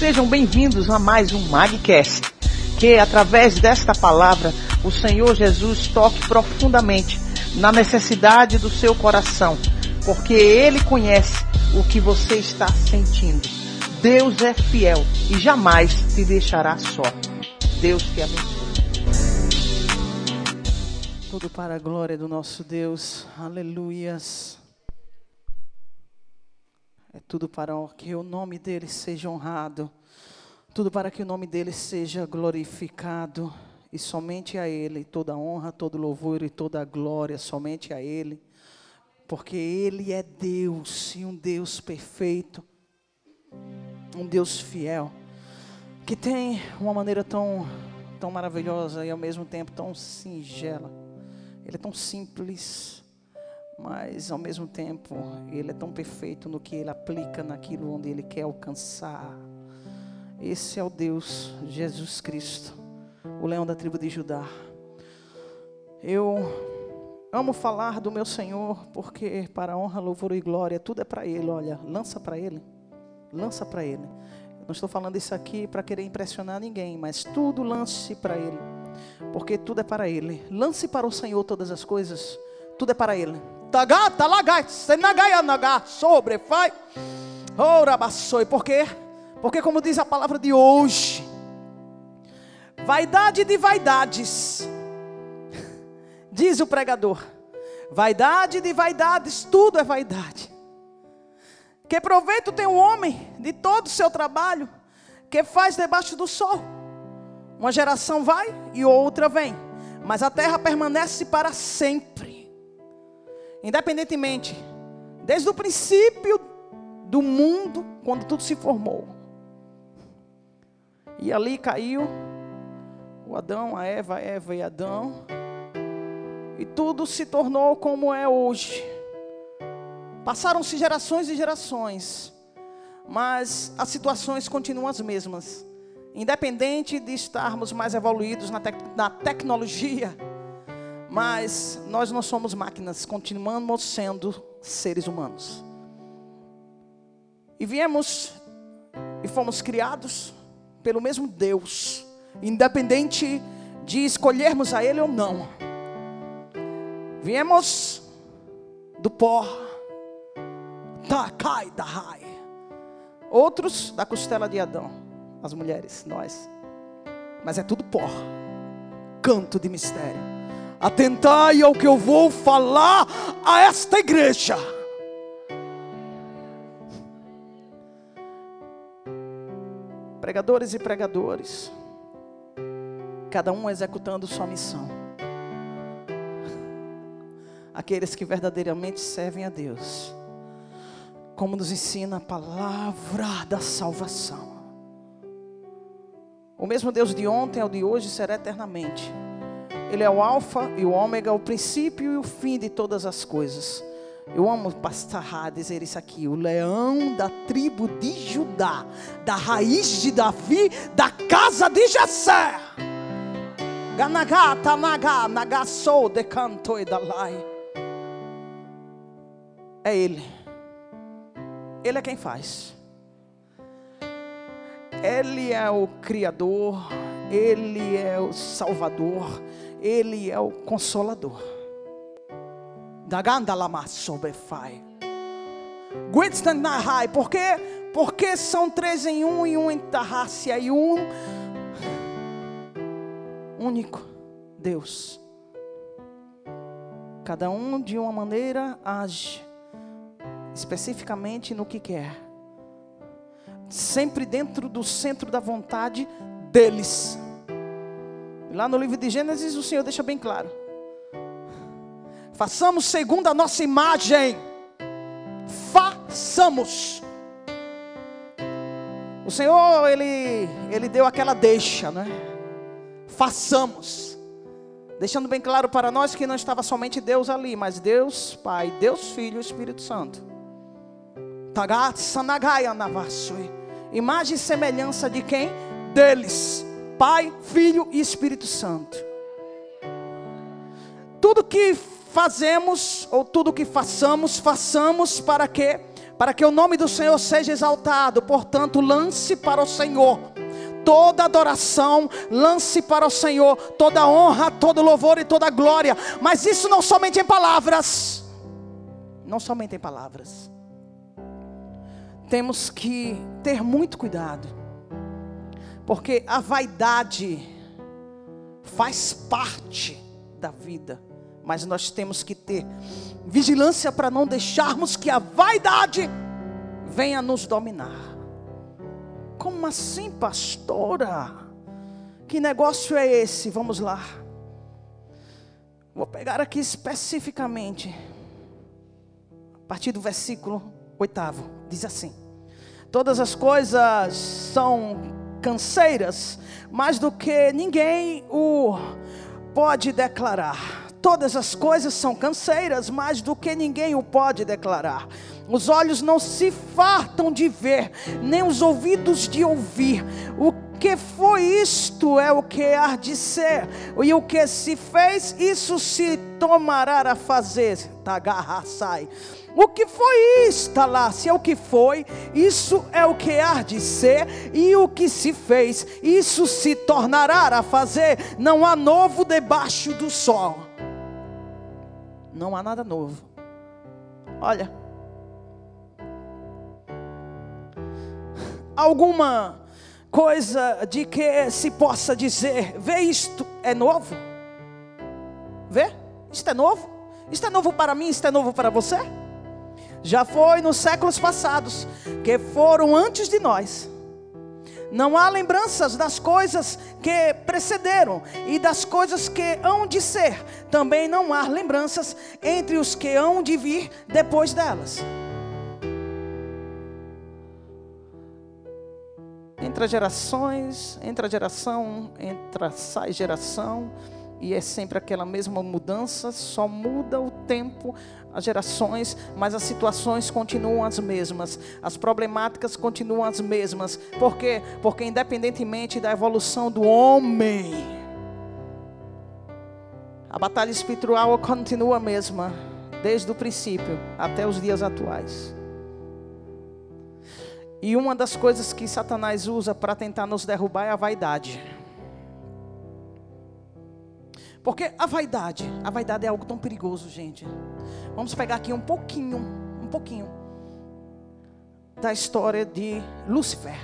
Sejam bem-vindos a mais um Magcast. Que através desta palavra o Senhor Jesus toque profundamente na necessidade do seu coração, porque Ele conhece o que você está sentindo. Deus é fiel e jamais te deixará só. Deus te abençoe. Tudo para a glória do nosso Deus. Aleluias. É tudo para que o nome dele seja honrado. Tudo para que o nome dele seja glorificado. E somente a ele toda honra, todo louvor e toda glória, somente a ele. Porque ele é Deus e um Deus perfeito. Um Deus fiel. Que tem uma maneira tão, tão maravilhosa e ao mesmo tempo tão singela. Ele é tão simples mas ao mesmo tempo ele é tão perfeito no que ele aplica naquilo onde ele quer alcançar. Esse é o Deus Jesus Cristo, o leão da tribo de Judá. Eu amo falar do meu Senhor porque para honra, louvor e glória, tudo é para ele, olha, lança para ele. Lança para ele. Não estou falando isso aqui para querer impressionar ninguém, mas tudo lance para ele. Porque tudo é para ele. Lance para o Senhor todas as coisas. Tudo é para ele Tagata lagai, senagaia naga, sobre, vai. Ora bassoi, por quê? Porque como diz a palavra de hoje, vaidade de vaidades, diz o pregador, vaidade de vaidades, tudo é vaidade. Que proveito tem um homem de todo o seu trabalho que faz debaixo do sol? Uma geração vai e outra vem, mas a terra permanece para sempre. Independentemente, desde o princípio do mundo, quando tudo se formou. E ali caiu o Adão, a Eva, a Eva e Adão. E tudo se tornou como é hoje. Passaram-se gerações e gerações, mas as situações continuam as mesmas. Independente de estarmos mais evoluídos na, na tecnologia, mas nós não somos máquinas, continuamos sendo seres humanos. E viemos e fomos criados pelo mesmo Deus, independente de escolhermos a Ele ou não. Viemos do pó, Takai Dahai. Outros da costela de Adão, as mulheres, nós. Mas é tudo pó, canto de mistério. Atentai ao que eu vou falar a esta igreja. Pregadores e pregadores, cada um executando sua missão. Aqueles que verdadeiramente servem a Deus, como nos ensina a palavra da salvação. O mesmo Deus de ontem é o de hoje será eternamente. Ele é o alfa e o ômega, o princípio e o fim de todas as coisas. Eu amo pastar dizer isso aqui, o leão da tribo de Judá, da raiz de Davi, da casa de Jessé. Ganagata naga nagasou de canto e dalai. É ele. Ele é quem faz. Ele é o criador, ele é o salvador, ele é o consolador. Por quê? Porque são três em um e um em Tarrácia e um único Deus. Cada um de uma maneira age especificamente no que quer. Sempre dentro do centro da vontade deles. Lá no livro de Gênesis, o Senhor deixa bem claro: façamos segundo a nossa imagem. Façamos. O Senhor, Ele, Ele deu aquela deixa, né? Façamos. Deixando bem claro para nós que não estava somente Deus ali, mas Deus Pai, Deus Filho e Espírito Santo. Imagem e semelhança de quem? Deles. Pai, Filho e Espírito Santo. Tudo que fazemos ou tudo que façamos, façamos para quê? para que o nome do Senhor seja exaltado. Portanto, lance para o Senhor toda adoração, lance para o Senhor toda honra, todo louvor e toda glória. Mas isso não somente em palavras, não somente em palavras. Temos que ter muito cuidado, porque a vaidade faz parte da vida, mas nós temos que ter vigilância para não deixarmos que a vaidade venha nos dominar. Como assim, pastora? Que negócio é esse? Vamos lá. Vou pegar aqui especificamente, a partir do versículo oitavo, diz assim: Todas as coisas são canseiras, mais do que ninguém o pode declarar. Todas as coisas são canseiras, mais do que ninguém o pode declarar. Os olhos não se fartam de ver, nem os ouvidos de ouvir. O que foi isto é o que há de ser, e o que se fez, isso se tomará a fazer. Tagarra sai. O que foi isto lá? Se é o que foi, isso é o que há de ser, e o que se fez, isso se tornará a fazer. Não há novo debaixo do sol. Não há nada novo. Olha, alguma coisa de que se possa dizer: vê isto é novo? Vê? Isto é novo? Isto é novo para mim, isto é novo para você? Já foi nos séculos passados, que foram antes de nós. Não há lembranças das coisas que precederam e das coisas que hão de ser. Também não há lembranças entre os que hão de vir depois delas. Entra gerações, entra geração, entra sai geração, e é sempre aquela mesma mudança, só muda o tempo, as gerações, mas as situações continuam as mesmas, as problemáticas continuam as mesmas. Por quê? Porque independentemente da evolução do homem, a batalha espiritual continua a mesma, desde o princípio até os dias atuais. E uma das coisas que Satanás usa para tentar nos derrubar é a vaidade. Porque a vaidade, a vaidade é algo tão perigoso, gente. Vamos pegar aqui um pouquinho, um pouquinho da história de Lúcifer.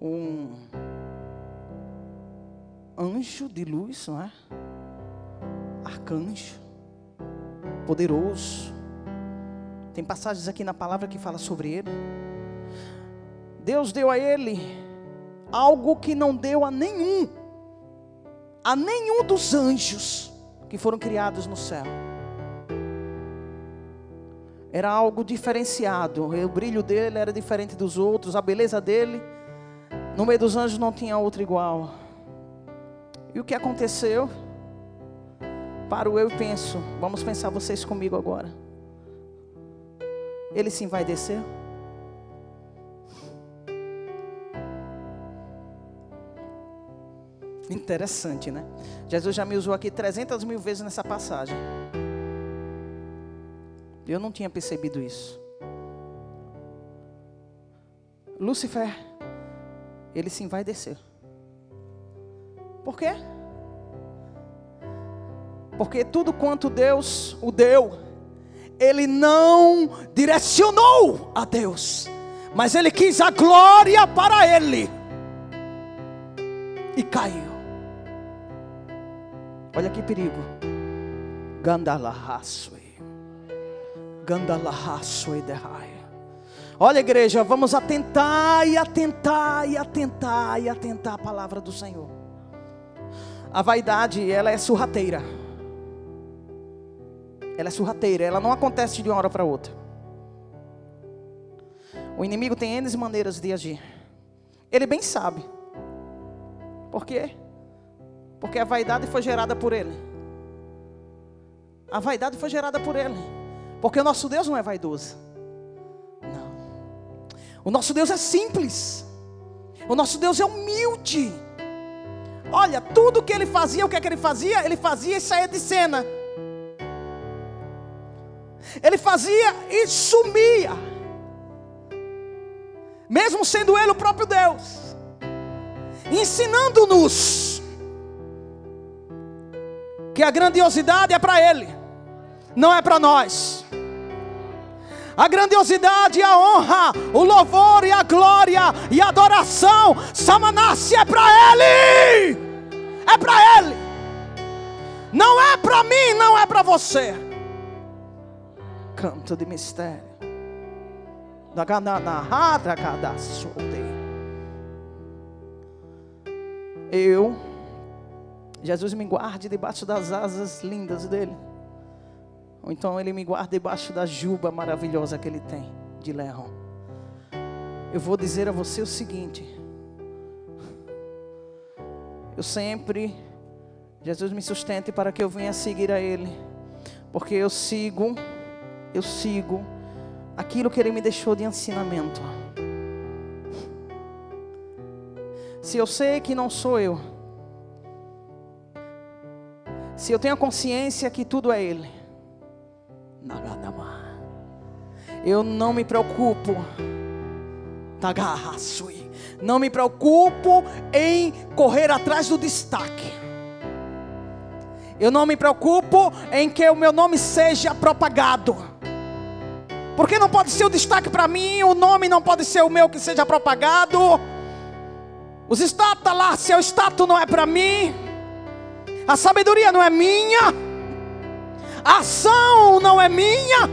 Um anjo de luz, não é? Arcanjo, poderoso. Tem passagens aqui na palavra que fala sobre ele. Deus deu a ele algo que não deu a nenhum a nenhum dos anjos que foram criados no céu. Era algo diferenciado, o brilho dele era diferente dos outros, a beleza dele, no meio dos anjos não tinha outro igual. E o que aconteceu? Para o eu penso, vamos pensar vocês comigo agora. Ele sim vai descer? Interessante, né? Jesus já me usou aqui 300 mil vezes nessa passagem. Eu não tinha percebido isso. Lúcifer, ele sim vai descer. Por quê? Porque tudo quanto Deus o deu, ele não direcionou a Deus, mas ele quis a glória para ele e caiu. Olha que perigo. Gandalahasui. Gandalahasui derrai. Olha, igreja, vamos atentar e atentar e atentar e atentar a palavra do Senhor. A vaidade, ela é surrateira. Ela é surrateira, ela não acontece de uma hora para outra. O inimigo tem N maneiras de agir. Ele bem sabe. Por quê? Porque a vaidade foi gerada por ele. A vaidade foi gerada por ele. Porque o nosso Deus não é vaidoso. Não. O nosso Deus é simples. O nosso Deus é humilde. Olha, tudo que ele fazia, o que é que ele fazia? Ele fazia e saía de cena. Ele fazia e sumia. Mesmo sendo ele o próprio Deus. Ensinando-nos que a grandiosidade é para ele, não é para nós. A grandiosidade, a honra, o louvor e a glória e a adoração, Samanassi é para ele. É para ele. Não é para mim, não é para você. Canto de mistério. Eu, Jesus me guarde debaixo das asas lindas dele. Ou então ele me guarda debaixo da juba maravilhosa que ele tem de leão. Eu vou dizer a você o seguinte: eu sempre Jesus me sustente para que eu venha seguir a Ele, porque eu sigo, eu sigo aquilo que Ele me deixou de ensinamento. Se eu sei que não sou eu, se eu tenho a consciência que tudo é Ele, eu não me preocupo, não me preocupo em correr atrás do destaque. Eu não me preocupo em que o meu nome seja propagado. Porque não pode ser o destaque para mim, o nome não pode ser o meu que seja propagado. Os status lá, seu status não é para mim. A sabedoria não é minha. A ação não é minha.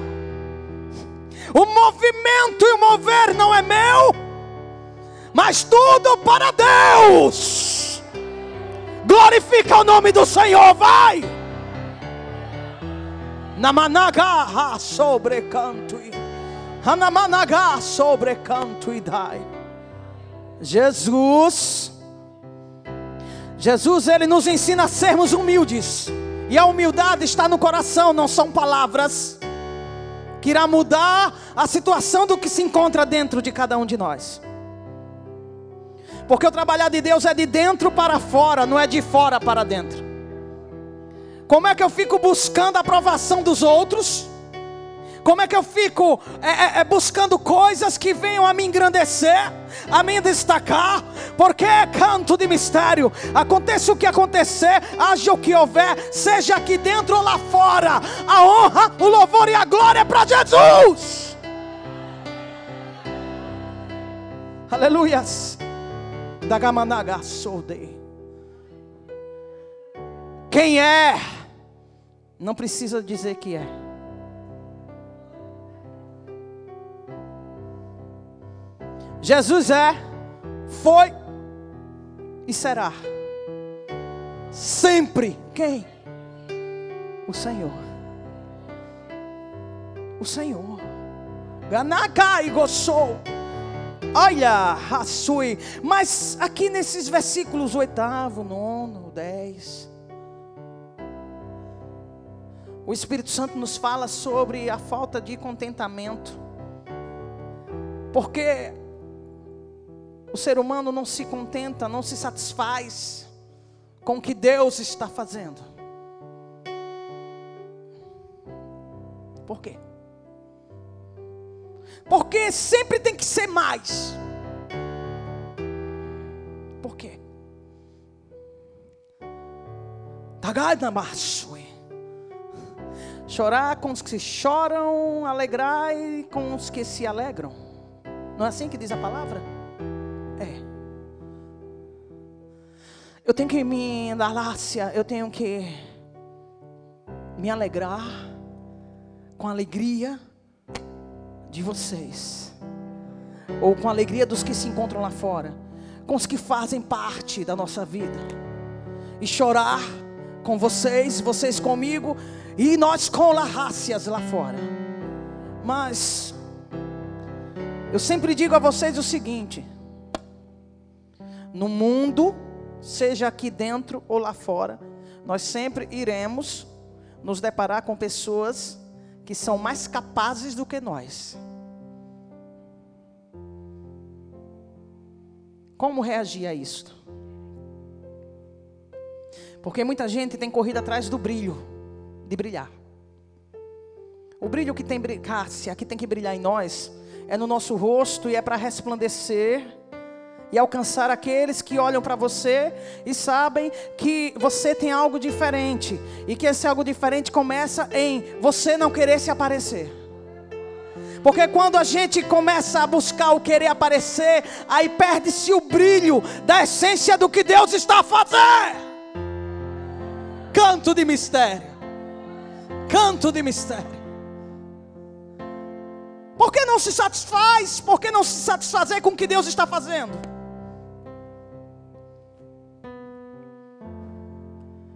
O movimento e o mover não é meu. Mas tudo para Deus. Glorifica o nome do Senhor, vai. Namanaga sobre canto. Hanamanaga sobre canto e dai. Jesus. Jesus, ele nos ensina a sermos humildes. E a humildade está no coração, não são palavras. Que irá mudar a situação do que se encontra dentro de cada um de nós. Porque o trabalhar de Deus é de dentro para fora, não é de fora para dentro. Como é que eu fico buscando a aprovação dos outros? Como é que eu fico é, é, é, buscando coisas que venham a me engrandecer, a me destacar? Porque é canto de mistério. Aconteça o que acontecer, haja o que houver, seja aqui dentro ou lá fora, a honra, o louvor e a glória é para Jesus. Aleluias. Dagamanaga Sode. Quem é? Não precisa dizer que é. Jesus é, foi e será. Sempre. Quem? O Senhor. O Senhor. Ganaka e gostou. Olha, Rassui. Mas aqui nesses versículos oitavo, nono, dez. O Espírito Santo nos fala sobre a falta de contentamento. Porque o ser humano não se contenta, não se satisfaz com o que Deus está fazendo. Por quê? Porque sempre tem que ser mais. Por quê? Chorar com os que choram, alegrar com os que se alegram. Não é assim que diz a palavra? É. Eu tenho que me endalácia, eu tenho que me alegrar com alegria de vocês, ou com a alegria dos que se encontram lá fora, com os que fazem parte da nossa vida, e chorar com vocês, vocês comigo, e nós com larrácias lá fora. Mas eu sempre digo a vocês o seguinte: no mundo, seja aqui dentro ou lá fora, nós sempre iremos nos deparar com pessoas que são mais capazes do que nós. Como reagir a isto? Porque muita gente tem corrido atrás do brilho, de brilhar. O brilho que tem, Cássia, que tem que brilhar em nós, é no nosso rosto e é para resplandecer e alcançar aqueles que olham para você e sabem que você tem algo diferente e que esse algo diferente começa em você não querer se aparecer. Porque quando a gente começa a buscar o querer aparecer, aí perde-se o brilho da essência do que Deus está a fazer. Canto de mistério. Canto de mistério. Por que não se satisfaz? Por que não se satisfazer com o que Deus está fazendo?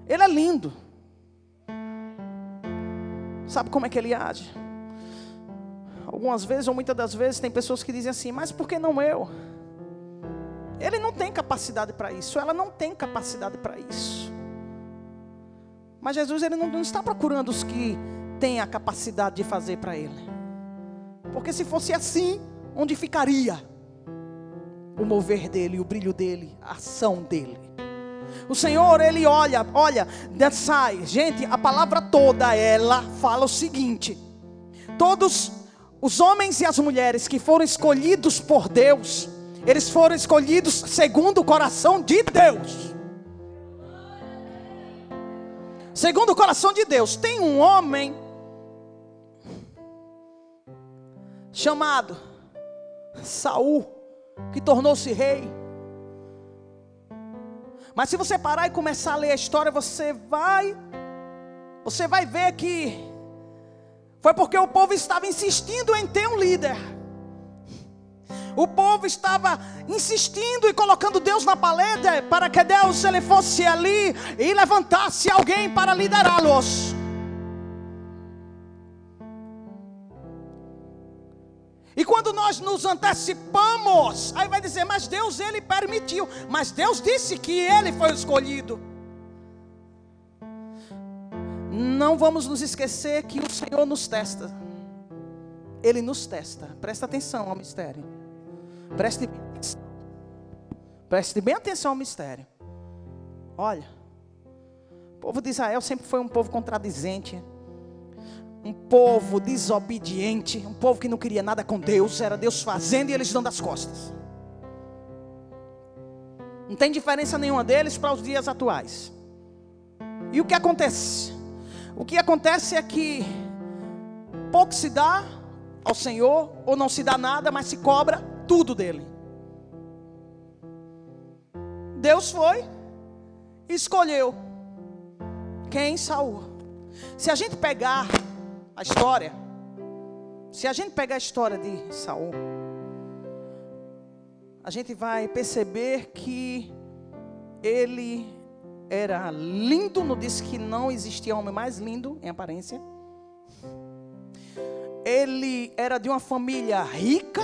Ele é lindo. Sabe como é que ele age? Algumas vezes, ou muitas das vezes, tem pessoas que dizem assim: Mas por que não eu? Ele não tem capacidade para isso, ela não tem capacidade para isso. Mas Jesus ele não, não está procurando os que têm a capacidade de fazer para ele. Porque se fosse assim, onde ficaria o mover dele, o brilho dele, a ação dele? O Senhor, ele olha, olha, sai. Gente, a palavra toda ela fala o seguinte: todos os homens e as mulheres que foram escolhidos por Deus, eles foram escolhidos segundo o coração de Deus. Segundo o coração de Deus, tem um homem chamado Saul, que tornou-se rei. Mas se você parar e começar a ler a história, você vai você vai ver que foi porque o povo estava insistindo em ter um líder. O povo estava insistindo e colocando Deus na paleta para que Deus ele fosse ali e levantasse alguém para liderá-los. E quando nós nos antecipamos, aí vai dizer, mas Deus ele permitiu, mas Deus disse que ele foi escolhido. Não vamos nos esquecer que o Senhor nos testa. Ele nos testa. Presta atenção ao mistério. Preste bem atenção. Preste bem atenção ao mistério. Olha, o povo de Israel sempre foi um povo contradizente um povo desobediente, um povo que não queria nada com Deus, era Deus fazendo e eles dando as costas. Não tem diferença nenhuma deles para os dias atuais. E o que acontece? O que acontece é que pouco se dá ao Senhor, ou não se dá nada, mas se cobra tudo dele. Deus foi escolheu quem Saul. Se a gente pegar a história, se a gente pegar a história de Saul, a gente vai perceber que ele era lindo, não disse que não existia homem mais lindo em aparência. Ele era de uma família rica.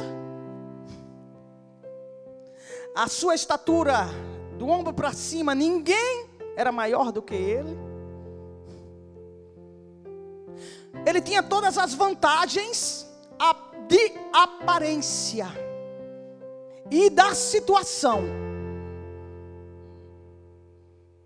A sua estatura, do ombro para cima, ninguém era maior do que ele. Ele tinha todas as vantagens de aparência e da situação